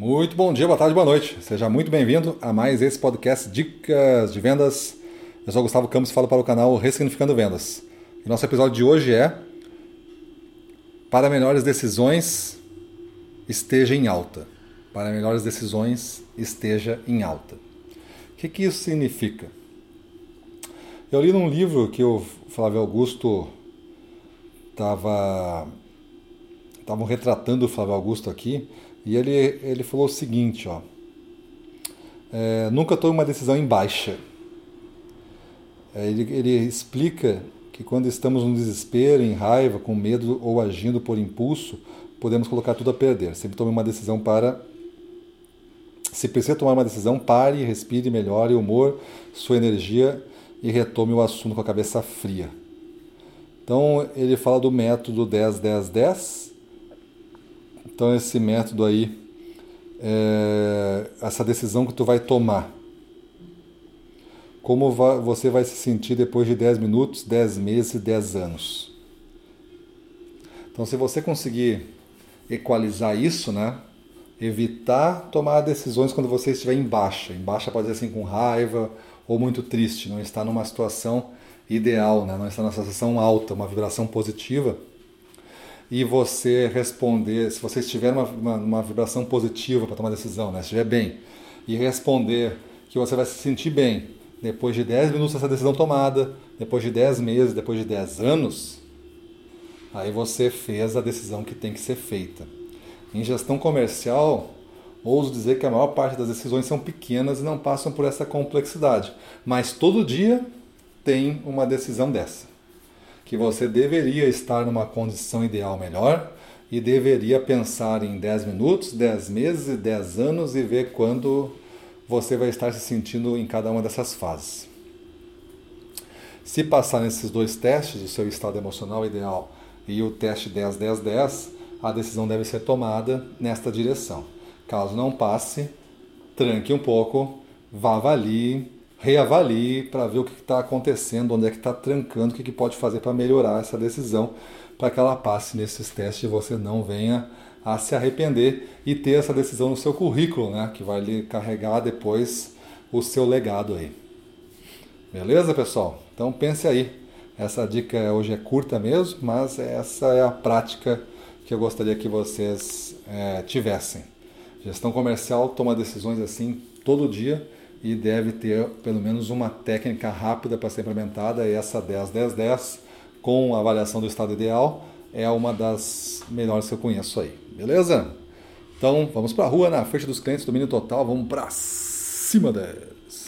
Muito bom dia, boa tarde, boa noite. Seja muito bem-vindo a mais esse podcast Dicas de Vendas. Eu sou o Gustavo Campos falo para o canal Ressignificando Vendas. E nosso episódio de hoje é Para melhores decisões, esteja em alta. Para melhores decisões, esteja em alta. O que, que isso significa? Eu li num livro que o Flávio Augusto estava estavam retratando o Flávio Augusto aqui e ele, ele falou o seguinte, ó. É, nunca tome uma decisão em baixa. É, ele, ele explica que quando estamos no desespero, em raiva, com medo ou agindo por impulso, podemos colocar tudo a perder. Sempre tome uma decisão para. Se precisa tomar uma decisão, pare, respire, melhore o humor, sua energia e retome o assunto com a cabeça fria. Então ele fala do método 10-10-10 então esse método aí, é, essa decisão que tu vai tomar, como vai, você vai se sentir depois de 10 minutos, 10 meses e 10 anos. Então se você conseguir equalizar isso, né? Evitar tomar decisões quando você estiver em baixa. Em baixa pode ser assim com raiva ou muito triste, não está numa situação ideal, né? não está numa situação alta, uma vibração positiva e você responder, se você estiver numa, uma, uma vibração positiva para tomar decisão, né? estiver bem, e responder que você vai se sentir bem depois de 10 minutos dessa decisão tomada, depois de 10 meses, depois de 10 anos, aí você fez a decisão que tem que ser feita. Em gestão comercial, ouso dizer que a maior parte das decisões são pequenas e não passam por essa complexidade, mas todo dia tem uma decisão dessa que você deveria estar numa condição ideal melhor e deveria pensar em 10 minutos, 10 meses e 10 anos e ver quando você vai estar se sentindo em cada uma dessas fases. Se passar nesses dois testes, o seu estado emocional ideal e o teste 10-10-10, a decisão deve ser tomada nesta direção. Caso não passe, tranque um pouco, vá avalie, reavalie para ver o que está acontecendo, onde é que está trancando, o que, que pode fazer para melhorar essa decisão, para que ela passe nesses testes e você não venha a se arrepender e ter essa decisão no seu currículo, né, que vai lhe carregar depois o seu legado aí. Beleza, pessoal? Então pense aí. Essa dica hoje é curta mesmo, mas essa é a prática que eu gostaria que vocês é, tivessem. Gestão comercial toma decisões assim todo dia e deve ter pelo menos uma técnica rápida para ser implementada, e essa 10-10-10 com avaliação do estado ideal é uma das melhores que eu conheço aí, beleza? Então vamos para a rua, na frente dos clientes, domínio total, vamos para cima deles.